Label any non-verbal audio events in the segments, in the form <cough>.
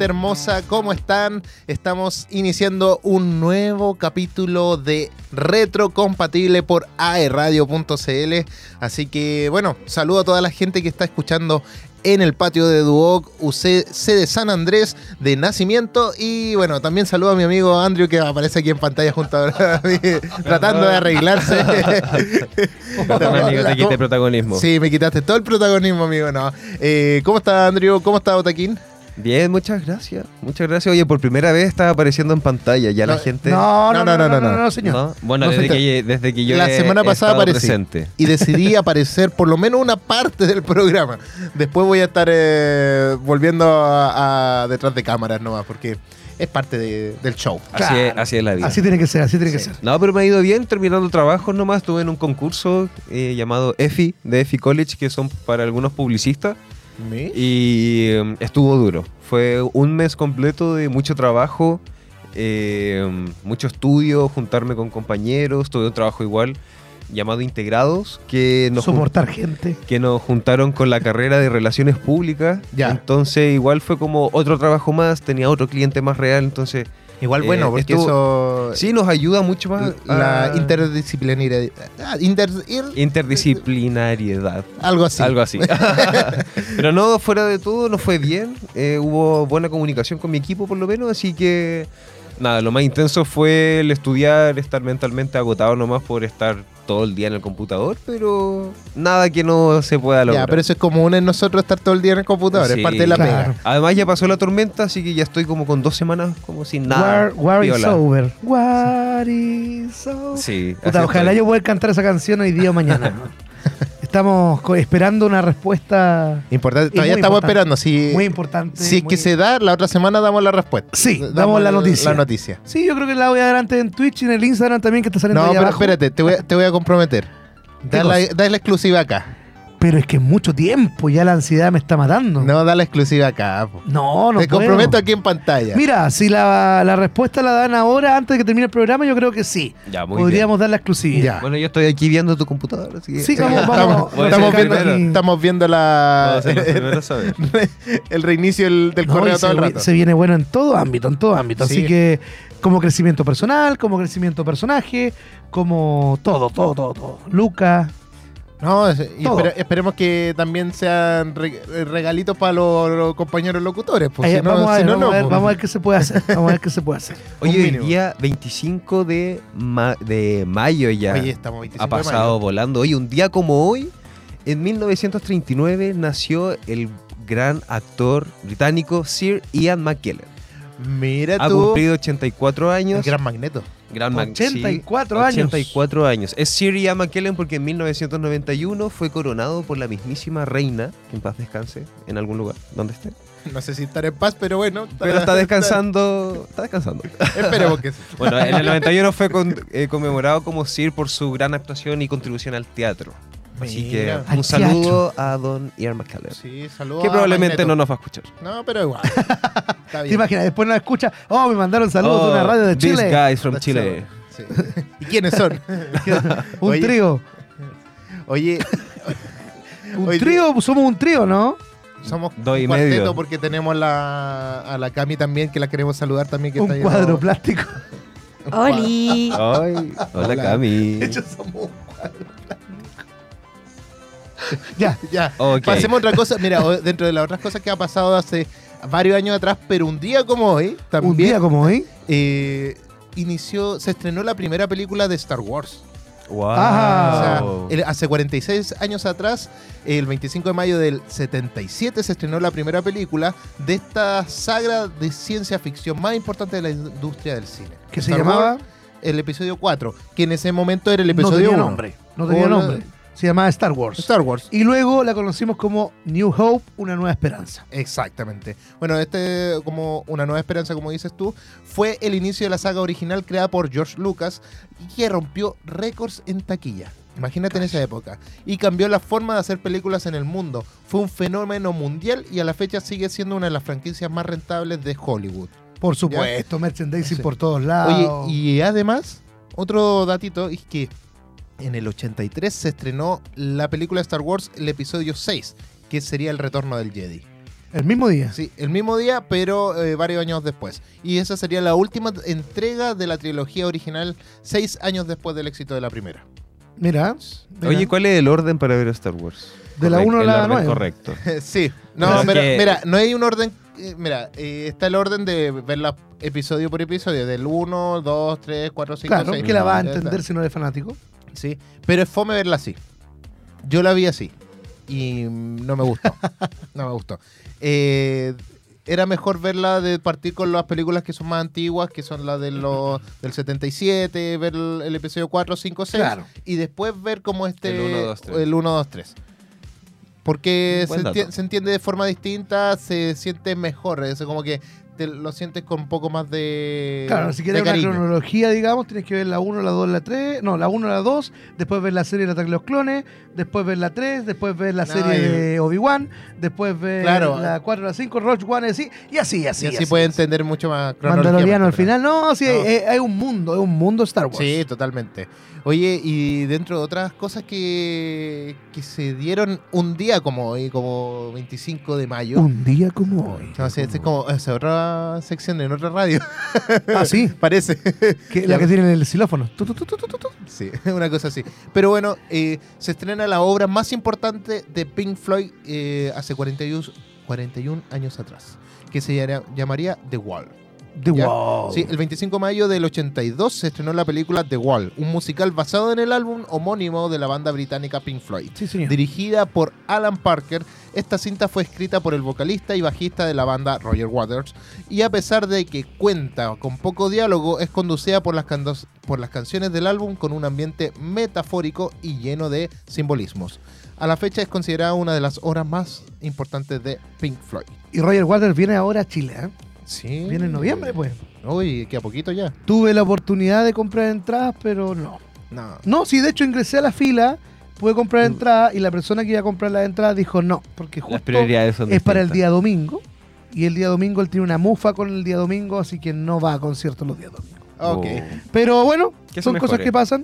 Gente hermosa, ¿cómo están? Estamos iniciando un nuevo capítulo de Retro Compatible por aeradio.cl. Así que bueno, saludo a toda la gente que está escuchando en el patio de Duoc, UC de San Andrés de nacimiento. Y bueno, también saludo a mi amigo Andrew que aparece aquí en pantalla junto a <laughs> mí, tratando de arreglarse. <laughs> amigo, te quité protagonismo. Sí, me quitaste todo el protagonismo, amigo. No. Eh, ¿Cómo está Andrew? ¿Cómo está Otaquín? Bien, muchas gracias. Muchas gracias. Oye, por primera vez estaba apareciendo en pantalla. Ya la gente. No, no, no, no, no, no, señor. Bueno, desde, que, desde que yo. La semana pasada aparecí. Presente. Y decidí <laughs> aparecer por lo menos una parte del programa. Después voy a estar eh, volviendo a, detrás de cámaras nomás, porque es parte del show. Así, es, así, es, la vida. Así tiene que ser, así tiene que ser. No, pero me ha ido bien terminando trabajos nomás. Estuve en un concurso eh, llamado EFI, de EFI College, que son para algunos publicistas. Y em, estuvo duro. Fue un mes completo de mucho trabajo, em, mucho estudio, juntarme con compañeros, todo un trabajo igual llamado Integrados, que nos soportar gente, que nos juntaron con la carrera de relaciones públicas. Ya. Entonces igual fue como otro trabajo más, tenía otro cliente más real, entonces Igual bueno, eh, porque eso. Sí, nos ayuda mucho más. La interdisciplinariedad. Ah, interdisciplinariedad. Algo así. Algo así. <laughs> <laughs> Pero no, fuera de todo, nos fue bien. Eh, hubo buena comunicación con mi equipo, por lo menos, así que. Nada, lo más intenso fue el estudiar, estar mentalmente agotado nomás por estar todo el día en el computador, pero nada que no se pueda lograr. Ya, pero eso es común en nosotros estar todo el día en el computador, es parte de la pega. Además ya pasó la tormenta, así que ya estoy como con dos semanas como sin nada. War, is over. War is over. Sí. ojalá yo pueda cantar esa canción hoy día o mañana. <laughs> Estamos esperando una respuesta. Importante. Todavía estamos esperando. Si, muy importante. Si es que se da, la otra semana damos la respuesta. Sí, damos, la noticia. La noticia. Sí, yo creo que la voy a dar antes en Twitch y en el Instagram también que está saliendo No, pero espérate, te voy, a, te voy a comprometer. <laughs> Da la, da la exclusiva acá. Pero es que es mucho tiempo, ya la ansiedad me está matando. No, da la exclusiva acá. No, no. Te comprometo aquí en pantalla. Mira, si la, respuesta la dan ahora, antes de que termine el programa, yo creo que sí. Ya, muy Podríamos dar la exclusiva. Bueno, yo estoy aquí viendo tu computadora. Así Sí, <laughs> vamos, vamos. Estamos, viendo, estamos, viendo, la. <laughs> el reinicio del, correo todo el rato. Se viene bueno en todo ámbito, en todo ámbito. Así que, como crecimiento personal, como crecimiento personaje, como todo, todo, todo, todo. Lucas. No, esperemos que también sean regalitos para los, compañeros locutores. Pues, vamos, a ver, qué se puede hacer. <laughs> Vamos a ver qué se puede hacer. Oye, el día 25 de, de mayo ya ha pasado volando. Oye, un día como hoy, en 1939 nació el gran actor británico Sir Ian McKellen. Mira ha cumplido 84 años. El gran magneto. Gran 84 años. 84 años. Es Sir Ian McKellen porque en 1991 fue coronado por la mismísima reina, que en paz descanse, en algún lugar, donde esté. <laughs> No sé si estará en paz, pero bueno. Pero está descansando. Está descansando. <laughs> Esperemos que sí. Bueno, en el <laughs> 91 fue eh, conmemorado como Sir por su gran actuación y contribución al teatro. Así que un saludo a don Ian McKellen. Sí, saludo Que probablemente no nos va a escuchar. No, pero igual. <laughs> ¿Te imaginas? Después nos escucha. Oh, me mandaron saludos de una oh, radio de Chile. These guys from Chile. <laughs> ¿Y quiénes son? <laughs> un trío. Oye. un trío, somos un trío, ¿no? Somos un cuarteto porque tenemos la, a la Cami también, que la queremos saludar también. Que un cuadro plástico. ¡Oli! hola, hola, Cami. Ellos somos un cuadro <laughs> ya, ya. Pasemos a otra cosa. Mira, dentro de las otras cosas que ha pasado hace varios años atrás, pero un día como hoy, también. Un día como hoy. Eh, inició, se estrenó la primera película de Star Wars. Wow. hace 46 años atrás, el 25 de mayo del 77, se estrenó la primera película de esta saga de ciencia ficción más importante de la industria del cine. ¿Qué se llamaba? el episodio 4, que en ese momento era el episodio no tenía nombre. No tenía nombre. Se llamaba Star Wars. Star Wars. Y luego la conocimos como New Hope, una nueva esperanza. Exactamente. Bueno, este, como una nueva esperanza, como dices tú, fue el inicio de la saga original creada por George Lucas y que rompió récords en taquilla. Imagínate en esa época. Y cambió la forma de hacer películas en el mundo. Fue un fenómeno mundial y a la fecha sigue siendo una de las franquicias más rentables de Hollywood. Por supuesto, merchandising por todos lados. Oye, y además, otro datito es que en el 83 se estrenó la película Star Wars, el episodio 6, que sería el retorno del Jedi. El mismo día. Sí, el mismo día, pero eh, varios años después. Y esa sería la última entrega de la trilogía original, seis años después del éxito de la primera. Mira. Oye, ¿cuál es el orden para ver Star Wars? De la 1 a la 9. Correcto. <laughs> sí. No, mira, no hay un orden. Eh, mira, eh, está el orden de verla episodio por episodio, del 1, 2, 3, 4, 5, claro, 6. que la va a entender si no eres fanático. Sí, pero es fome verla así. Yo la vi así y no me gustó. <laughs> no me gustó. Eh, era mejor verla de partir con las películas que son más antiguas, que son las de los, <laughs> del 77, ver el, episodio 4, 5, 6, y después ver cómo este... El 1, 2, 3. Porque se, se, entiende de forma distinta, se siente mejor. Es como que lo sientes con un poco más de. Claro, si quieres una cronología, digamos, tienes que ver la 1, la 2, la 3. No, la 1, la 2. Después ver la serie de Ataque de los Clones. Después ver la 3. Después ver la serie de Obi-Wan. Después ver la 4, la 5, Rogue One, así. Y así, así. Y así, puede entender mucho más Mandaloriano al final. No, sí, Hay, un mundo, es un mundo Star Wars. Sí, totalmente. Oye, y dentro de otras cosas que, que se dieron un día como hoy, como 25 de mayo. Un día como hoy. No, sé, es como es otra sección en otra radio. <laughs> Ah, sí. <laughs> Parece. la que tiene el xilófono. sí, <laughs> una cosa así. Pero bueno, eh, se estrena la obra más importante de Pink Floyd eh, hace 41, 41 años atrás, que se llamaría The Wall. The Wall. Sí, el 25 de mayo del 82 se estrenó la película The Wall, un musical basado en el álbum homónimo de la banda británica Pink Floyd. Sí, señor. Dirigida por Alan Parker, esta cinta fue escrita por el vocalista y bajista de la banda Roger Waters y a pesar de que cuenta con poco diálogo, es conducida por las, por las canciones del álbum con un ambiente metafórico y lleno de simbolismos. A la fecha es considerada una de las obras más importantes de Pink Floyd. Y Roger Waters viene ahora a Chile, ¿eh? Sí. Viene en noviembre, pues. Uy, que a poquito ya. Tuve la oportunidad de comprar entradas, pero no. No. No, sí, de hecho ingresé a la fila, pude comprar mm. entradas y la persona que iba a comprar la entrada dijo no, porque justo es para el día domingo y el día domingo él tiene una mufa con el día domingo, así que no va a conciertos los días domingos. Ok. Pero bueno, son cosas que pasan.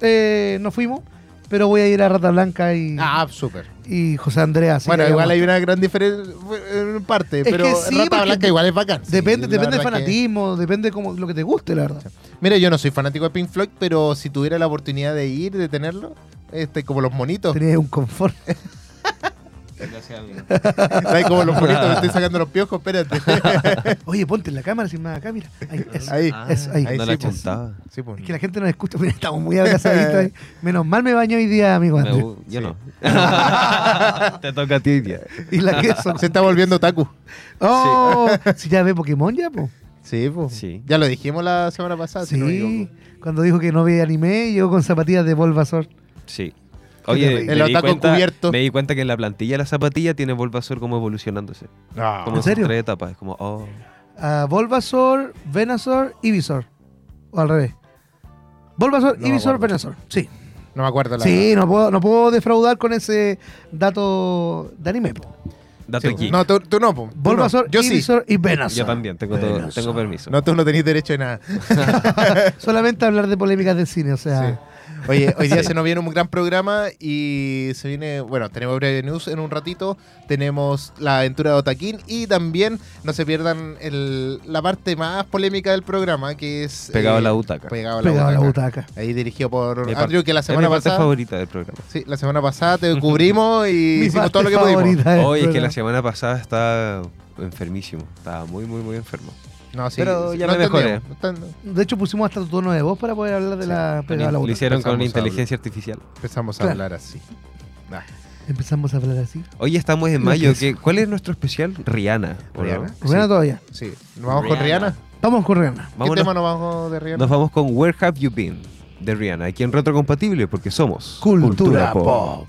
Eh, no fuimos pero voy a ir a Rata Blanca y. Ah, súper. Y José Andrea. Bueno, igual hay una gran diferencia en parte, pero Rata Blanca igual es bacán. Depende, depende del fanatismo, depende como lo que te guste, la verdad. Mira, yo no soy fanático de Pink Floyd, pero si tuviera la oportunidad de ir, de tenerlo, este, como los monitos. Tenía un confort. <laughs> Ahí <laughs> como los <laughs> bonitos, me estoy sacando los piojos, espérate. <laughs> Oye, ponte en la cámara sin más acá, mira. Ahí, ahí. ahí. ahí no la pues. sí, pues. Es que la gente no escucha, pero estamos muy abrazaditos ahí. Menos mal me baño hoy día, amigo Andrés. yo no. Te toca a ti, tía. Y la queso. Se está volviendo Taku. Oh, si ya ve Pokémon ya, pues. Sí, pues. Sí. Ya lo dijimos la semana pasada. Sí, cuando dijo que no ve anime, llegó con zapatillas de Bulbasaur. Sí. Oye, el me, di cuenta, cubierto. me di cuenta que en la plantilla de la zapatilla tiene Bulbasaur como evolucionándose. Ah. Como ¿En serio? tres etapas. Es como, oh. Uh, Bulbasaur, Venusaur, Ivysaur. O al revés. Bulbasaur, no Ivysaur, Venusaur. Sí. No me acuerdo la Sí, no puedo, no puedo defraudar con ese dato de anime. Dato aquí. No, tú, tú no. Po. Bulbasaur, Yo Ivysaur y Venusaur. Yo también, tengo, todo, tengo permiso. No, tú no tenés derecho a nada. <laughs> Solamente hablar de polémicas del cine, o sea... Sí. Oye, hoy día se nos viene un gran programa y se viene, bueno, tenemos breve news en un ratito, tenemos la aventura de Otaquín y también no se pierdan el, la parte más polémica del programa que es... Pegado a la eh, butaca. Pegado a la, butaca. Ahí dirigido por Andrew, que la semana es mi parte favorita del programa. Sí, la semana pasada te cubrimos y <laughs> hicimos todo lo que pudimos. Hoy es que la semana pasada estaba enfermísimo, estaba muy, muy, muy enfermo. No, sí, pero ya me mejoré. De hecho, pusimos hasta tu tono de voz para poder hablar de la pegada Lo hicieron con inteligencia articial. Empezamos a hablar así. Empezamos a hablar así. Hoy estamos en mayo. ¿qué, ¿Cuál es nuestro especial? Rihanna. ¿Rihanna? ¿Rihanna todavía? Sí. ¿Nos vamos con Rihanna? Vamos con Rihanna. ¿Qué tema nos vamos de Rihanna? Nos vamos con Where Have You Been de Rihanna. Aquí en Retrocompatible porque somos Cultura, Pop.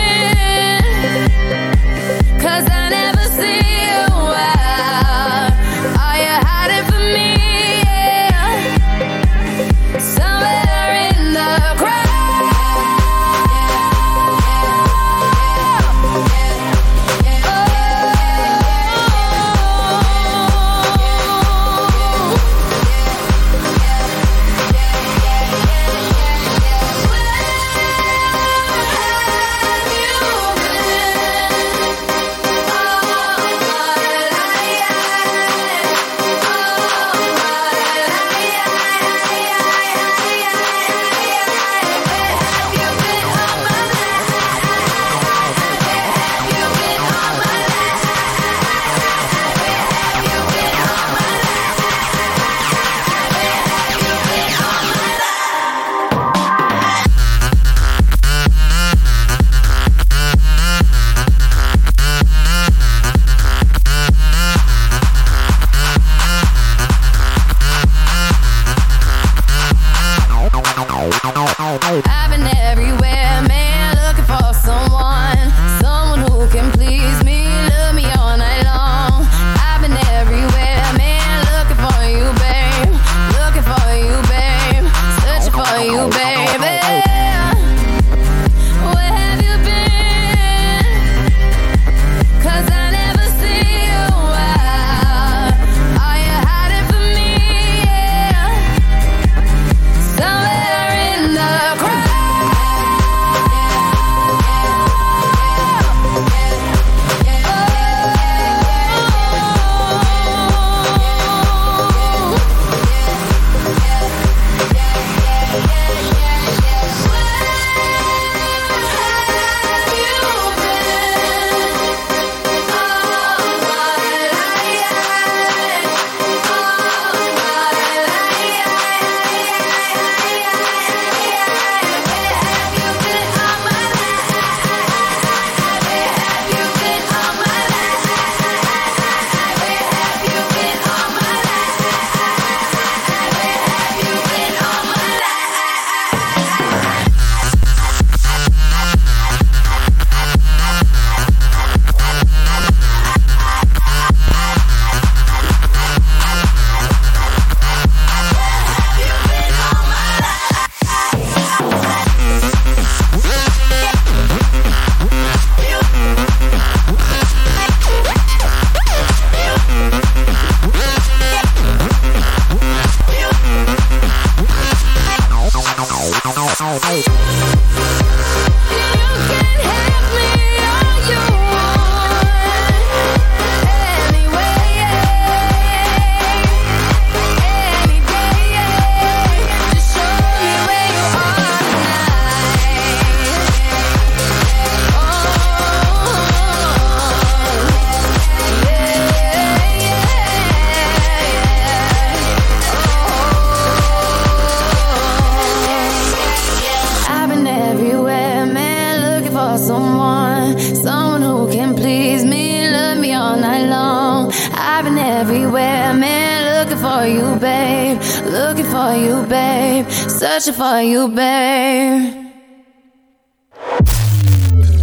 For you, babe.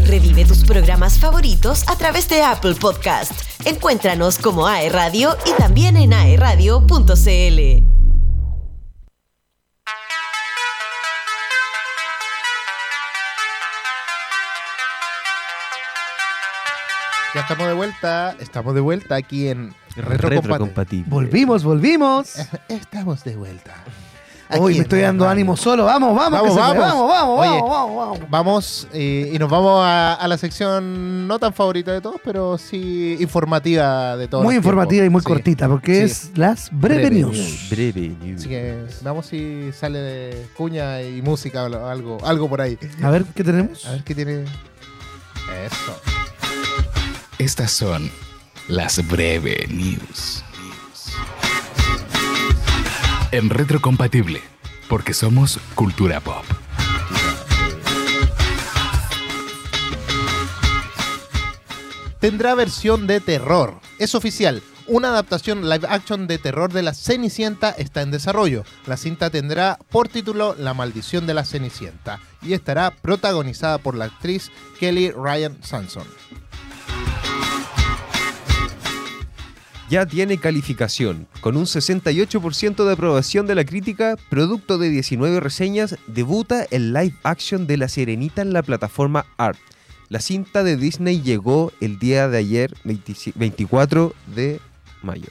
Revive tus programas favoritos a través de Apple Podcast. Encuéntranos como AE Radio y también en aeradio.cl. Ya estamos de vuelta, estamos de vuelta aquí en Retro, Retrocompatible. Volvimos, volvimos. <laughs> Estamos de vuelta. Hoy Aquí me estoy dando ánimo solo. Vamos, vamos, Vamos, que se me- vamos. vamos, vamos, Oye, vamos, vamos, vamos. Vamos eh, y nos vamos a, a la sección no tan favorita de todos, pero sí informativa de todos. Muy informativa y muy. Sí. cortita, porque Sí. es las breve, Breve news. Breve news. Así que veamos si sale de cuña y música o algo, algo por ahí. A ver, ¿qué tenemos? A ver qué tiene. Eso. Estas son las breve news. En retrocompatible, porque somos cultura pop. Tendrá versión de terror. Es oficial. Una adaptación live action de terror de la Cenicienta está en desarrollo. La cinta tendrá por título La maldición de la Cenicienta y estará protagonizada por la actriz Kelly Ryan Sanson. Ya tiene calificación. Con un 68% de aprobación de la crítica, producto de 19 reseñas, debuta el live action de La Sirenita en la plataforma Art. La cinta de Disney llegó el día de ayer, 25 24 de mayo.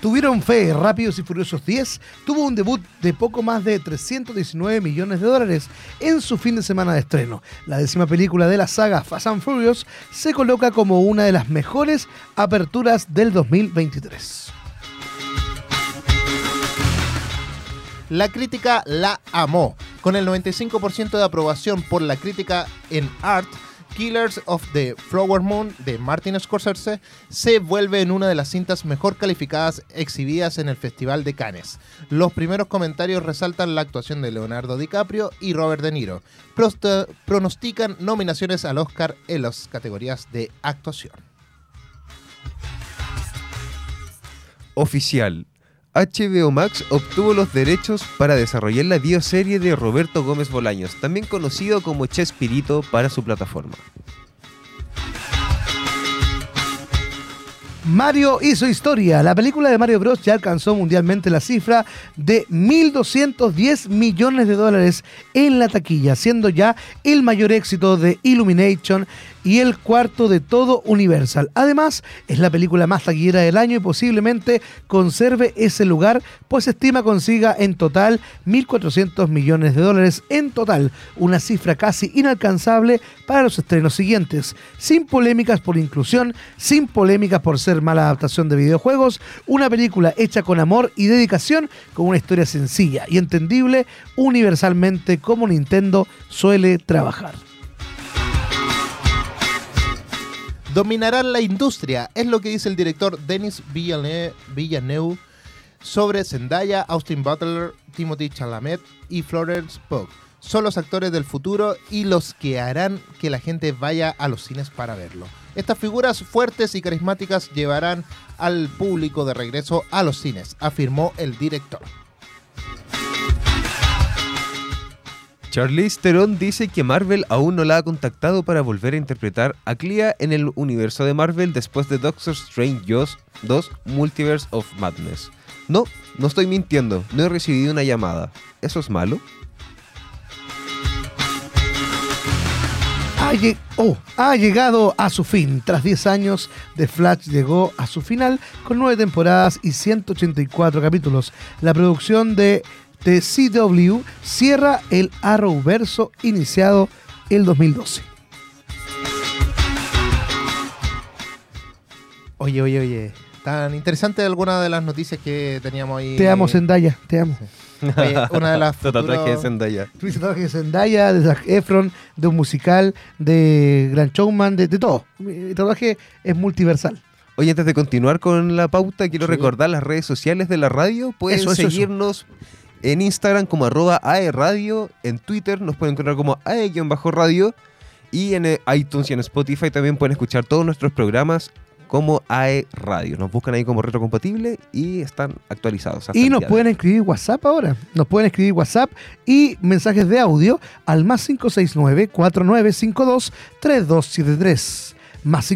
Tuvieron fe, Rápidos y Furiosos 10 tuvo un debut de poco más de 319 millones de dólares en su fin de semana de estreno. La décima película de la saga Fast and Furious se coloca como una de las mejores aperturas del 2023. La crítica la amó. Con el 95% de aprobación por la crítica en Art, Killers of the Flower Moon de Martin Scorsese se vuelve en una de las cintas mejor calificadas exhibidas en el Festival de Cannes. Los primeros comentarios resaltan la actuación de Leonardo DiCaprio y Robert De Niro. Prost- pronostican nominaciones al Oscar en las categorías de actuación. Oficial. HBO Max obtuvo los derechos para desarrollar la bioserie de Roberto Gómez Bolaños, también conocido como Chespirito para su plataforma. Mario hizo historia. La película de Mario Bros. ya alcanzó mundialmente la cifra de 1.210 millones de dólares en la taquilla, siendo ya el mayor éxito de Illumination y el cuarto de todo Universal. Además, es la película más taquillera del año y posiblemente conserve ese lugar, pues estima consiga en total 1.400 millones de dólares en total, una cifra casi inalcanzable para los estrenos siguientes, sin polémicas por inclusión, sin polémicas por ser mala adaptación de videojuegos, una película hecha con amor y dedicación, con una historia sencilla y entendible universalmente como Nintendo suele trabajar. Dominarán la industria, es lo que dice el director Denis Villeneuve, sobre Zendaya, Austin Butler, Timothy Chalamet y Florence Pugh. Son los actores del futuro y los que harán que la gente vaya a los cines para verlo. Estas figuras fuertes y carismáticas llevarán al público de regreso a los cines, afirmó el director. Charlize Theron dice que Marvel aún no la ha contactado para volver a interpretar a Clea en el universo de Marvel después de Doctor Strange 2 Multiverse of Madness. No, no estoy mintiendo, no he recibido una llamada. ¿Eso es malo? Ha, oh, ha llegado a su fin. Tras 10 años, The Flash llegó a su final con 9 temporadas y 184 capítulos. La producción de The CW cierra el Arrowverso iniciado el 2012. Oye, oye, oye. Tan interesante alguna de las noticias que teníamos ahí. Te amo, Zendaya, te amo. Oye, una de las <laughs> Tu tatuaje de futuros- Zendaya. Tatuaje de Zendaya, de Zac Efron, de un musical, de Grand Showman, de, de todo. Mi tatuaje es multiversal. Oye, antes de continuar con la pauta, quiero Sí. recordar las redes sociales de la radio. Pueden Eso, eso, eso. seguirnos en Instagram como arroba aeradio, en Twitter nos pueden encontrar como ae-radio y en eh, iTunes y en Spotify también pueden escuchar todos nuestros programas como AE Radio. Nos buscan ahí como retrocompatible y están actualizados. Y nos pueden escribir WhatsApp ahora. Nos pueden escribir WhatsApp y mensajes de audio al más 569-4952-3273. Más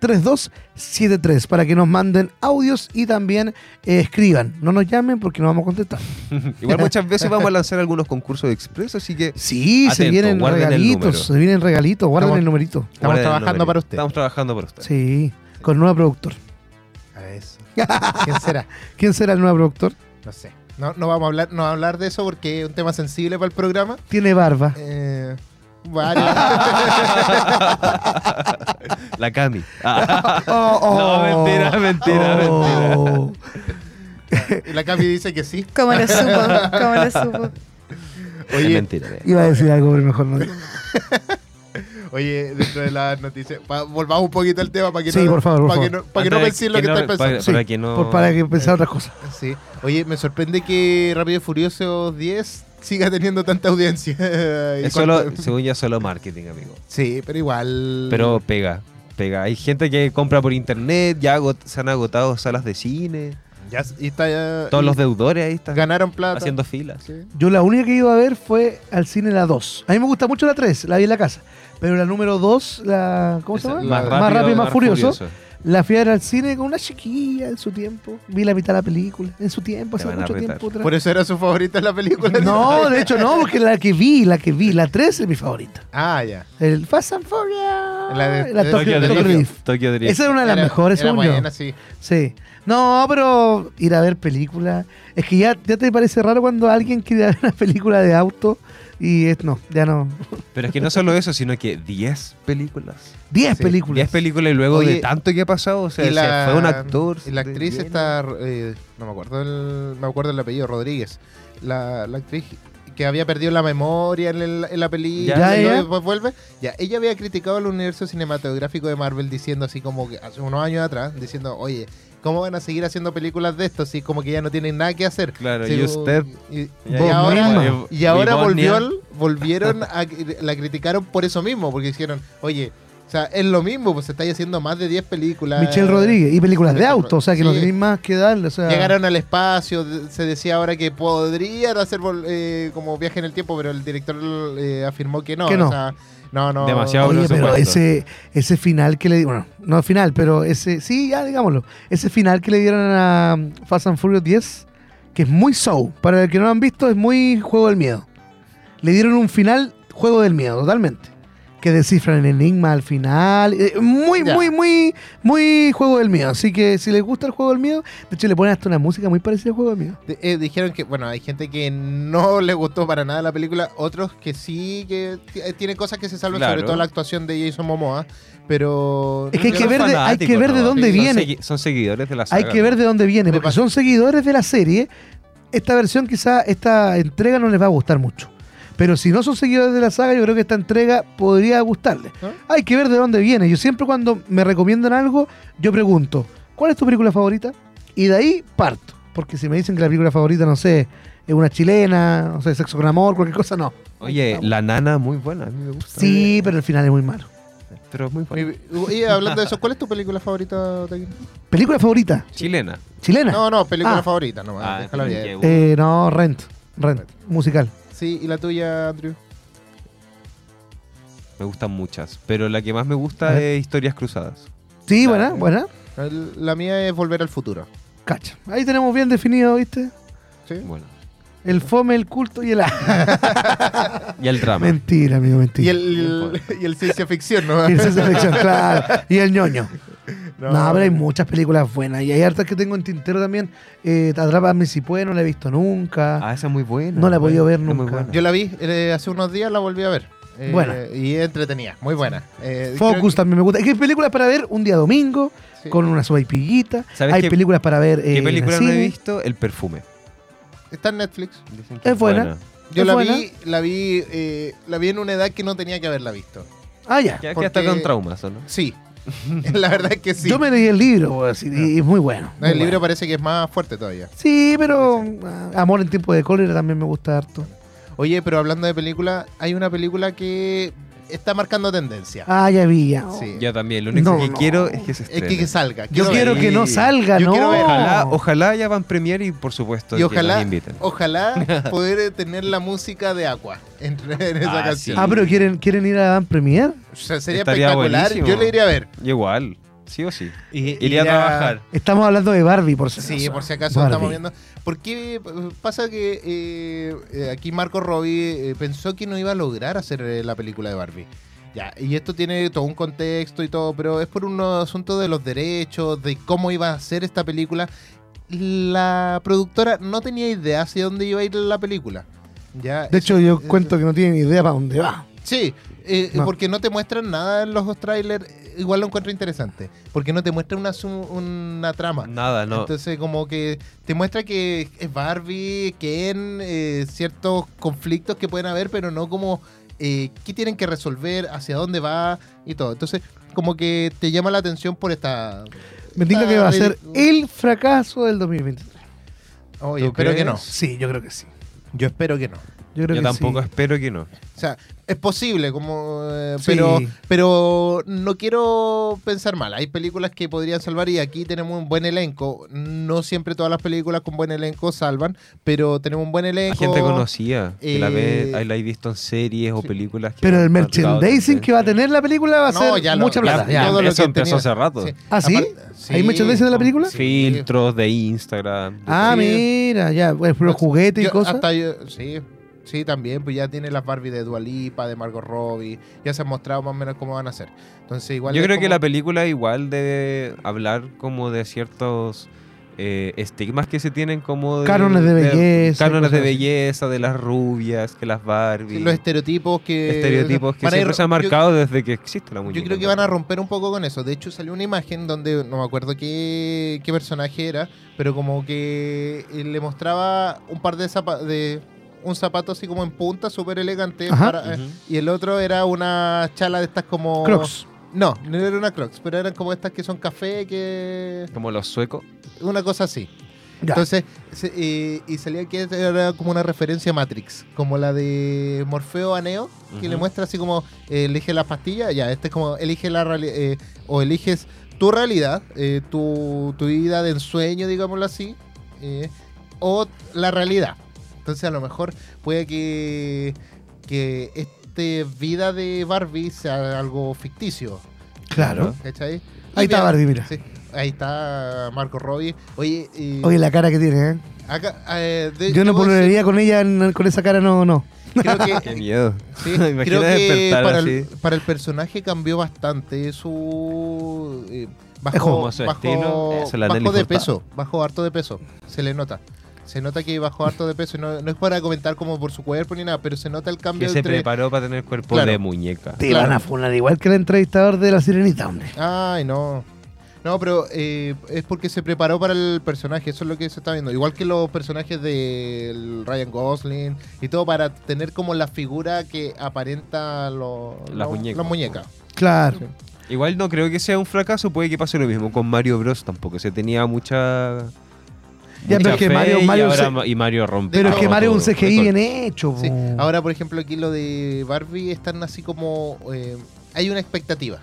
569-4952-3273 para que nos manden audios y también eh, escriban. No nos llamen porque no vamos a contestar. <laughs> Igual muchas <laughs> veces vamos a lanzar algunos concursos de Express, así que Sí, se vienen regalitos. Se vienen regalitos. Guarden Estamos- el numerito. Estamos guarden trabajando numerito. para usted. Estamos trabajando para usted. Sí, con nuevo productor. A eso. <laughs> ¿Quién será? ¿Quién será el nuevo productor? No sé. No, no vamos a hablar, no vamos a hablar de eso porque es un tema sensible para el programa. Tiene barba. Eh, varios. <laughs> La Cami. <laughs> Ah, Oh, No, mentira, mentira, oh. y la Cami dice que sí. ¿Cómo lo supo? ¿Cómo lo supo? <laughs> es Oye, mentira. Iba a decir algo, pero mejor no. oye, dentro de las noticias, pa- volvamos un poquito al tema para que Sí, no, por favor, por para que favor. no, para que no Antes penséis lo que no- estáis pensando. Para, Sí, para que no... por- para que pensar otras cosas. Sí. Oye, me sorprende que Rápido y Furioso 10 siga teniendo tanta audiencia. <laughs> ¿Y Es solo, <laughs> según ya, solo marketing, amigo. Sí, pero igual. Pero pega, pega. Hay gente que compra por internet, ya se han agotado salas de cine. Ya, y está ya- Todos y los deudores ahí están ganaron plata. haciendo filas. Sí. Yo la única que iba a ver fue al cine la 2. A mí me gusta mucho la 3, la vi en la casa. Pero la número 2, la. ¿Cómo se llama? Más rápido, y más furioso. furioso. La fui a ver al cine con una chiquilla en su tiempo. Vi la mitad de la película en su tiempo, hace mucho tiempo atrás. Por eso era su favorita la película. No, <laughs> de hecho no, porque la que vi, la que vi, la 3 es mi favorita. Ah, ya. El Fast and Furious. La de- la de Tokyo, Tokyo Tokyo Drift. Tokyo Drift. Esa era una de las Era- mejores, era buena, sí. Sí. No, pero ir a ver películas. Es que ya, ya te parece raro cuando alguien quiere <laughs> ver una película de auto y es, no, ya no. Pero es que no solo eso, sino que 10 películas. 10 Sí, películas. 10 películas y luego Oye, de tanto que ha pasado, o sea, se fue un actor. Y la actriz está. eh, no me acuerdo el, me acuerdo el apellido, Rodríguez. La, la actriz que había perdido la memoria en, el- en la película Ya, y ya. después vuelve. Ya, ella había criticado el universo cinematográfico de Marvel diciendo así como que hace unos años atrás, diciendo, oye, ¿cómo van a seguir haciendo películas de esto si como que ya no tienen nada que hacer? Claro, y usted. Y, ahora, misma. y ahora volvió, volvieron a la criticaron por eso mismo, porque dijeron, oye, O sea, es lo mismo, pues estáis haciendo más de 10 películas. Michelle Rodríguez. Y películas de auto, o sea que no Sí. tenéis más que darle. O sea, Llegaron al espacio, se decía ahora que podrían hacer vol- eh, como viaje en el tiempo, pero el director eh, afirmó que no. Que no. O sea, no, no. Demasiado Oye, pero ese, ese final que le bueno, no final, pero ese, sí, ya digámoslo, ese final que le dieron a Fast and Furious 10, que es muy show, para el que no lo han visto, es muy juego del miedo. Le dieron un final juego del miedo, totalmente. Que descifran el enigma al final. eh, Muy, Ya. muy, muy, muy juego del miedo. Así que si les gusta el juego del miedo, de hecho le ponen hasta una música muy parecida al juego del miedo. De- eh, dijeron que, bueno, hay gente que no <laughs> le gustó para nada la película, otros que sí, que eh, tiene cosas que se salvan, Claro. sobre todo la actuación de Jason Momoa, pero... Es que hay que ver de- hay fanáticos, que ver de dónde Son viene. segui- Son seguidores de la saga. Hay que ver de dónde viene, porque son seguidores de la serie. Esta versión, quizá, esta entrega no les va a gustar mucho. Pero si no son seguidores de la saga, yo creo que esta entrega podría gustarles. ¿Ah? Hay que ver de dónde viene. Yo siempre cuando me recomiendan algo, yo pregunto, ¿cuál es tu película favorita? Y de ahí parto. Porque si me dicen que la película favorita, no sé, es una chilena, no sé, sexo con amor, cualquier cosa, no. Oye, La Nana, muy buena. A mí me gusta. Sí, pero el final es muy malo. Pero es muy buena. Y, y hablando de eso, ¿cuál es tu película favorita, Tequín? ¿Película favorita? Chilena. ¿Chilena? No, no, película Ah. favorita, no, Ah, déjala bien. qué bueno. Eh, no, Rent. Rent. Musical. Sí, ¿y la tuya, Andrew? Me gustan muchas. Pero la que más me gusta es Historias Cruzadas. Sí, Claro. buena, buena. La mía es Volver al Futuro. Cacha. Ahí tenemos bien definido, ¿viste? ¿Sí? Bueno. El fome, el culto y el... <laughs> Y el drama. mentira, amigo, mentira. Y el, y el ciencia ficción, ¿no? Y el ciencia ficción, claro. Y el ñoño. No, pero hay muchas películas buenas. Y hay hartas que tengo en tintero también. Eh, Atrápame si puede, no la he visto nunca. Ah, esa es muy buena. No la he podido ver nunca. buena. Yo la vi eh, hace unos días, la volví a ver. Eh, Buena. Y es entretenida, muy buena. Eh, Focus que- también me gusta. Es que hay películas para ver un día domingo, sí. con una sopaipillita. ¿Sabes Hay qué- películas para ver. eh, ¿Qué en película el no he visto? El perfume. Está en Netflix. Dicen que Es buena. Yo ¿Es la buena? vi, la vi, eh, la vi en una edad que no tenía que haberla visto. Ah, ya. Que, que Porque- hasta con traumas, ¿o no? Sí, <laughs> la verdad es que sí. Yo me leí el libro, y es muy bueno. No, muy el libro parece que es más fuerte todavía. Sí, pero ah, Amor en tiempo de cólera también me gusta harto. Oye, pero hablando de película, hay una película que está marcando tendencia. Ah, ya vi, ya. Sí. Yo también. Lo único No, que no. quiero es que se Es estrene. que, que salga. Yo ver. quiero que no salga, Yo ¿no? quiero ver. Ojalá, ojalá ya van premier y por supuesto Y que ojalá, nos inviten. ojalá <laughs> poder tener la música de Aqua en, <laughs> en esa Ah, canción. sí. Ah, pero ¿quieren, ¿quieren ir a Dan Premier? O sea, sería Estaría espectacular. buenísimo. Yo le iría a ver. Igual, sí o sí. Y- Iría a trabajar. Estamos hablando de Barbie, por si acaso. Sí, por si acaso Barbie. estamos viendo. ¿Por qué pasa que eh, eh, aquí Marco Robbie eh, pensó que no iba a lograr hacer la película de Barbie? Ya, y esto tiene todo un contexto y todo, pero es por un asunto de los derechos, de cómo iba a ser esta película. La productora no tenía idea hacia dónde iba a ir la película. Ya, De eso- hecho, yo eso- cuento que no tienen idea para dónde va. Sí, eh, No. porque no te muestran nada en los trailers. Igual lo encuentro interesante. Porque no te muestran una, una trama. Nada, no. Entonces, como que te muestra que es Barbie, Ken, eh, ciertos conflictos que pueden haber, pero no como eh, qué tienen que resolver, hacia dónde va y todo. Entonces, como que te llama la atención por esta. Me diga que va a ser el fracaso del 2023. Oye, ¿Tú espero que crees? no. Sí, yo creo que sí. Yo espero que no. Yo creo Yo que tampoco sí. espero que no. O sea, es posible, como, eh, Sí. pero, pero no quiero pensar mal. Hay películas que podrían salvar y aquí tenemos un buen elenco. No siempre todas las películas con buen elenco salvan, pero tenemos un buen Hay elenco. gente conocida que la ve, eh, la he visto en series o películas. que Pero el merchandising que va a tener la película va a No, ser ya lo- mucha ya- plata. ya ya. todo lo que empezó tenía- hace rato. ¿Ah, sí? ¿Hay merchandising de la película? Filtros de Instagram. de Ah, Sí. mira, ya, pues, pero juguetes y Yo- cosas. hasta yo- sí, sí, también, pues ya tiene las Barbie de Dualipa, de Margot Robbie, ya se han mostrado más o menos cómo van a ser. Entonces, igual Yo creo que la película igual debe hablar como de ciertos eh, estigmas que se tienen como de, Cánones de belleza y cánones de belleza de las rubias, que las Barbie. sí, los estereotipos que estereotipos que a ir- siempre se han yo- marcado desde que existe la Yo muñeca. creo que van a romper un poco con eso. De hecho, salió una imagen donde no me acuerdo qué, qué personaje era, pero como que eh, le mostraba un par de zapatos, de un zapato así como en punta, súper elegante, Ajá. para- eh, y el otro era una chala de estas como... Crocs. No, no era una Crocs, pero eran como estas que son café, que... Como los suecos. Una cosa así. Ya. Entonces, se- eh, y salía que era como una referencia a Matrix, como la de Morfeo a Neo, que le muestra así como eh, elige las pastillas, ya, este es como elige la realidad, o eliges tu realidad, eh, tu, tu vida de ensueño, digámoslo así, eh, o la realidad. Entonces, a lo mejor puede que, que este vida de Barbie sea algo ficticio. Claro. ¿Cachai? Ahí está Barbie, mira. sí, ahí está Marco Robbie. Oye, y Oye, la cara que tiene, ¿eh? acá, eh, de- Yo no pololearía con ella en- con esa cara, no, no. Creo que, <laughs> Qué miedo. <laughs> sí, <laughs> creo que para así. el, para el personaje cambió bastante su... eh, Es bajó, como su bajó- estilo. Eso, la bajó Nelly de peso, bajó harto de peso, se le nota. Se nota que bajó harto de peso y no, no es para comentar como por su cuerpo ni nada, pero se nota el cambio Que se entre... preparó para tener cuerpo Claro. de muñeca. Te Claro. van a funar igual que el entrevistador de la sirenita, hombre. Ay, no. No, pero eh, es porque se preparó para el personaje, eso es lo que se está viendo. Igual que los personajes de Ryan Gosling y todo, para tener como la figura que aparenta lo- Las lo- muñecas. las muñecas. Claro. Igual no creo que sea un fracaso, puede que pase lo mismo con Mario Bros. Tampoco se tenía mucha. Ya, pero es que Mario- y, Mario ahora se- Ma- y Mario rompe. Pero es que Mario es un CGI bien hecho. Sí. Ahora, por ejemplo, aquí lo de Barbie están así como... eh, hay una expectativa.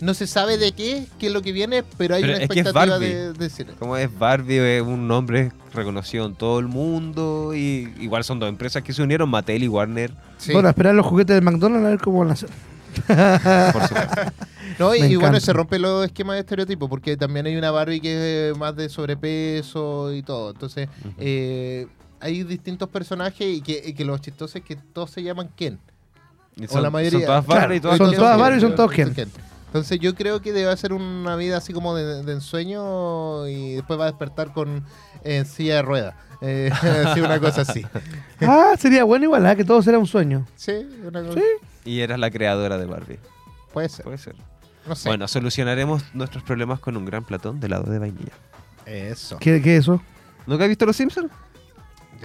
No se sabe de qué, qué es lo que viene, pero hay Pero una es que es expectativa Barbie. de, de cine. Como es Barbie, es un nombre reconocido en todo el mundo. Y igual son dos empresas que se unieron, Mattel y Warner, Sí. Bueno, a esperar los juguetes del McDonald's a ver cómo van a ser. <laughs> por supuesto. No, y, y bueno, se rompe los esquemas de estereotipo, porque también hay una Barbie que es más de sobrepeso y todo. Entonces, eh, hay distintos personajes y que, y que lo chistoso es que todos se llaman Ken. Y o la mayoría. Son todas Barbie y Claro, son Ken. todas Barbie y son todos Ken. Entonces yo creo que debe ser una vida así como de, de ensueño y después va a despertar con silla de ruedas. Eh, <laughs> así, una cosa así. Ah, sería bueno igual, ¿ah? que todo será un sueño. Sí, una cosa, Y eras la creadora de Barbie. puede ser. Puede ser. No sé. Bueno, solucionaremos nuestros problemas con un gran platón de helado de vainilla. Eso. ¿Qué, qué es eso? ¿Nunca has visto Los Simpsons?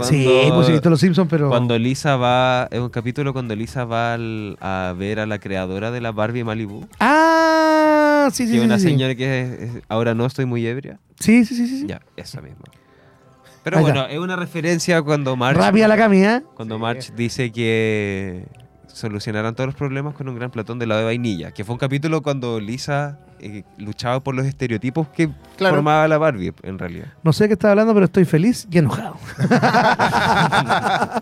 Sí, pues he visto los Simpsons, pero. Cuando Lisa va, es un capítulo cuando Lisa va al- a ver a la creadora de la Barbie Malibu. Ah, sí, sí, que sí. una sí, sí. señora que es- es- ahora no estoy muy ebria. Sí, sí, sí, sí. Ya, esa misma. Pero bueno, es una referencia cuando Marge, Rápida la Cami, ¿eh? cuando Sí. Marge dice que solucionarán todos los problemas con un gran platón de helado de vainilla. Que fue un capítulo cuando Lisa eh, luchaba por los estereotipos que Claro. formaba la Barbie, en realidad. No sé qué estás hablando, pero estoy feliz y enojado. <laughs>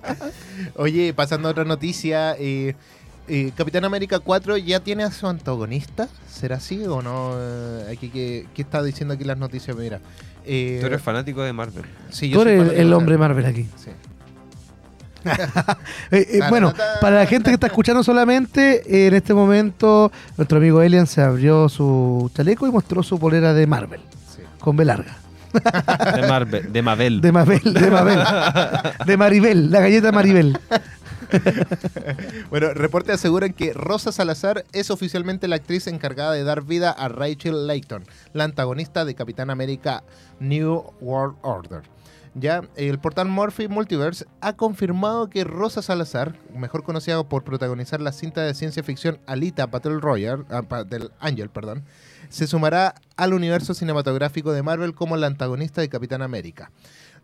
Oye, pasando a otra noticia, eh, eh, Capitán América 4 ya tiene a su antagonista. ¿Será así o no? Eh, aquí que, ¿Qué está diciendo aquí las noticias? Mira. eh, Tú eres fanático de Marvel. sí, yo Tú soy eres el, el de- hombre Marvel aquí. Sí. <laughs> Eh, eh, bueno, para la gente que está escuchando solamente, eh, en este momento nuestro amigo Elian se abrió su chaleco y mostró su polera de Marvel, Sí. con B larga. De Marvel, de Mabel. De Mabel, de Mabel. <laughs> De Maribel, la galleta Maribel. <laughs> Bueno, reportes aseguran que Rosa Salazar es oficialmente la actriz encargada de dar vida a Rachel Layton, la antagonista de Capitán América New World Order. Ya, el portal Morphy Multiverse ha confirmado que Rosa Salazar, mejor conocida por protagonizar la cinta de ciencia ficción Alita Battle Royale, ah, Battle Angel, perdón, se sumará al universo cinematográfico de Marvel como la antagonista de Capitán América.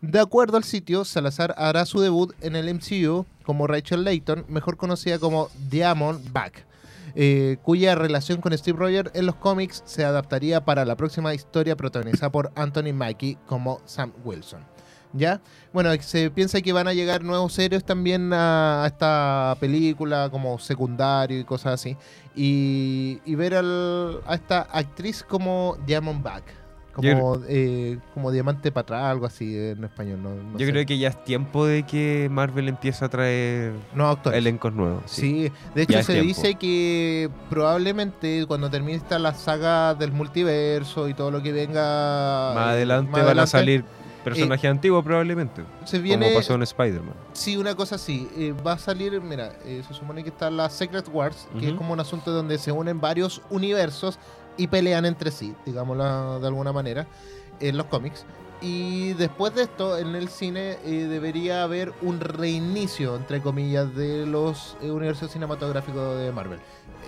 De acuerdo al sitio, Salazar hará su debut en el MCU como Rachel Layton, mejor conocida como Diamond Back, eh, cuya relación con Steve Rogers en los cómics se adaptaría para la próxima historia protagonizada por Anthony Mackie como Sam Wilson. ¿Ya? Bueno, se piensa que van a llegar nuevos héroes también a, esta película como secundario y cosas así. Y, y ver al- a esta actriz como Diamondback. Como, eh, como diamante para atrás, algo así en español. No, no Yo sé. creo que ya es tiempo de que Marvel empiece a traer No, elencos nuevos. Sí, de hecho Ya se dice que probablemente cuando termine esta la saga del multiverso y todo lo que venga Más eh, adelante más van a adelante, salir personajes antiguos probablemente. se viene Como pasó en Spider-Man. sí una cosa así eh, va a salir mira eh, se supone que está la Secret Wars que es como un asunto donde se unen varios universos y pelean entre sí digámoslo de alguna manera en los cómics y después de esto en el cine eh, debería haber un reinicio entre comillas de los eh, universos cinematográficos de Marvel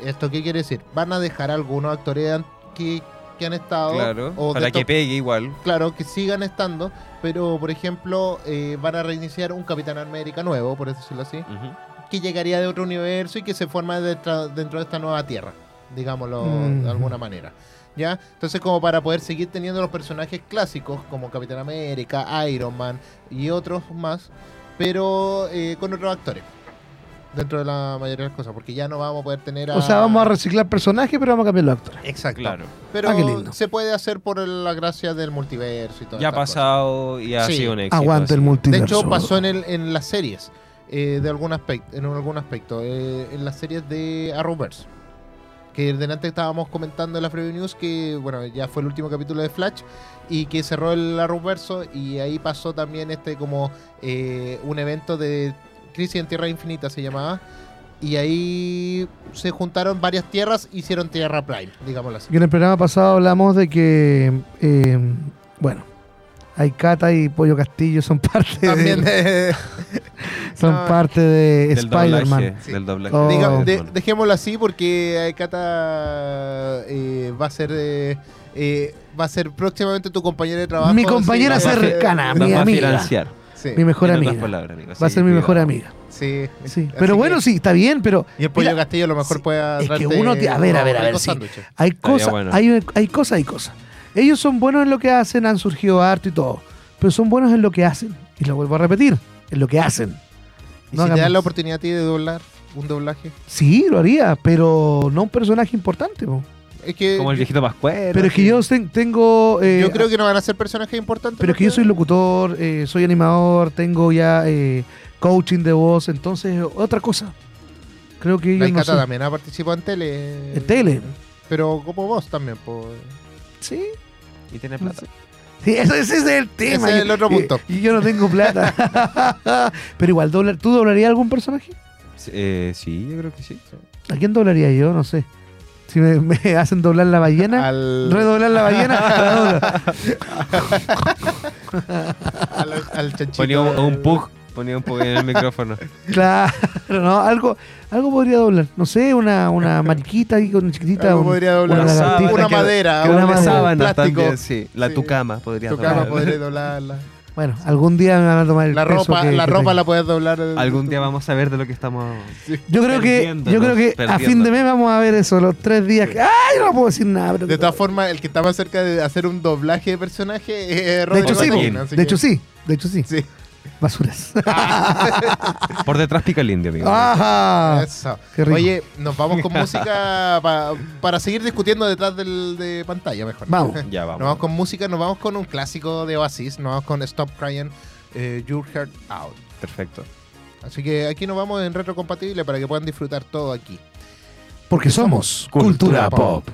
esto qué quiere decir van a dejar algunos actores que que han estado. Claro, o para que pegue igual. Claro, que sigan estando, pero por ejemplo eh, van a reiniciar un Capitán América nuevo, por decirlo así, Ujú. que llegaría de otro universo y que se forma dentro, dentro de esta nueva Tierra, digámoslo Mm. de alguna manera. ¿Ya? Entonces como para poder seguir teniendo los personajes clásicos como Capitán América, Iron Man y otros más, pero eh, con otros actores. Dentro de la mayoría de las cosas, porque ya no vamos a poder tener a... O sea, vamos a reciclar personajes, pero vamos a cambiar los actores. Exacto. Claro. Pero Ah, qué lindo. se puede hacer por la gracia del multiverso y todo Ya ha pasado y ha Sí. sido un éxito. Aguante el así. De multiverso. hecho, pasó en, el, en las series, eh, de algún aspecto, en algún aspecto, eh, en las series de Arrowverse. Que delante estábamos comentando en la Preview News que, bueno, ya fue el último capítulo de Flash y que cerró el Arrowverso y ahí pasó también este como eh, un evento de Crisis en Tierra Infinita se llamaba. Y ahí se juntaron varias tierras, hicieron Tierra Prime, digámoslo así. Y en el programa pasado hablamos de que, eh, bueno, Aikata y Pollo Castillo son parte También de, <laughs> de- son no, parte de Spider-Man. Sí. Oh. De- de- dejémoslo así porque Kata eh, va a ser eh, eh, va a ser próximamente tu compañera de trabajo. Mi compañera va cercana, mi va a amiga. financiar. Sí, Mi mejor En amiga. otras palabras, amigo. Va a ser mi mejor amiga. sí. Sí. Pero que- bueno, sí, está bien, pero Y el pollo Mira, Castillo a lo mejor sí, pueda es que uno te- a ver, a ver, a ver, sí. hay cosas, bueno. hay, hay cosas, hay cosas. Ellos son buenos en lo que hacen, han surgido harto y todo, pero son buenos en lo que hacen. Y lo vuelvo a repetir, en lo que hacen. ¿Y No si te dan la oportunidad a ti de doblar un doblaje? Sí, lo haría, pero no un personaje importante. po. Es que Como el yo, viejito Pascuero. Pero es que yo ten- tengo... eh, yo creo que no van a ser personajes importantes. Pero es que yo porque- soy locutor, eh, soy animador, tengo ya eh, coaching de voz, entonces otra cosa. Creo que La ellos no sé. también ha participado en tele. En tele. Pero como vos también, pues. Sí, Y tiene plata. <laughs> Sí, eso- ese es el tema. Ese es Yo- el otro punto. Y, y yo no tengo plata. <laughs> Pero igual, doblar, ¿tú doblarías algún personaje? Eh, sí, yo creo que sí. ¿A quién doblaría yo? No sé. Si me, me <laughs> hacen doblar la ballena, Al, redoblar la ballena, <laughs> al, al chanchito. Ponía un, un pug. Ponía un pug en el micrófono. <laughs> Claro, ¿no? Algo, algo podría doblar. No sé, una, una mariquita ahí con chiquitita. Algo un- podría doblar. una sábana. Una madera, que una una madera. sábana plástico. también, sí. La Sí. tu cama podría Tu cama podría doblarla. Bueno, algún día me van a tomar el La peso ropa, que- la que ropa tengo. la puedes doblar. de- Algún de día vamos a ver de lo que estamos. Yo creo que, yo creo que a fin de mes vamos a ver eso, los tres días. que- ¡Ay! No puedo decir nada. pero- De todas formas, el que está más cerca de hacer un doblaje de personaje es de Roberto hecho sí, Martín, po. así de que- hecho sí, de hecho sí. Sí. Basuras. <laughs> Por detrás pica el indio, amigo. Ajá. Eso. Qué rico. Oye, nos vamos con música pa- para seguir discutiendo detrás del, de pantalla, mejor. Vamos. <laughs> Ya Nos vamos. vamos con música, nos vamos con un clásico de Oasis, nos vamos con Stop Crying, eh, Your Heart Out. Perfecto. Así que aquí nos vamos en retrocompatible para que puedan disfrutar todo aquí. Porque somos Cultura cultura pop.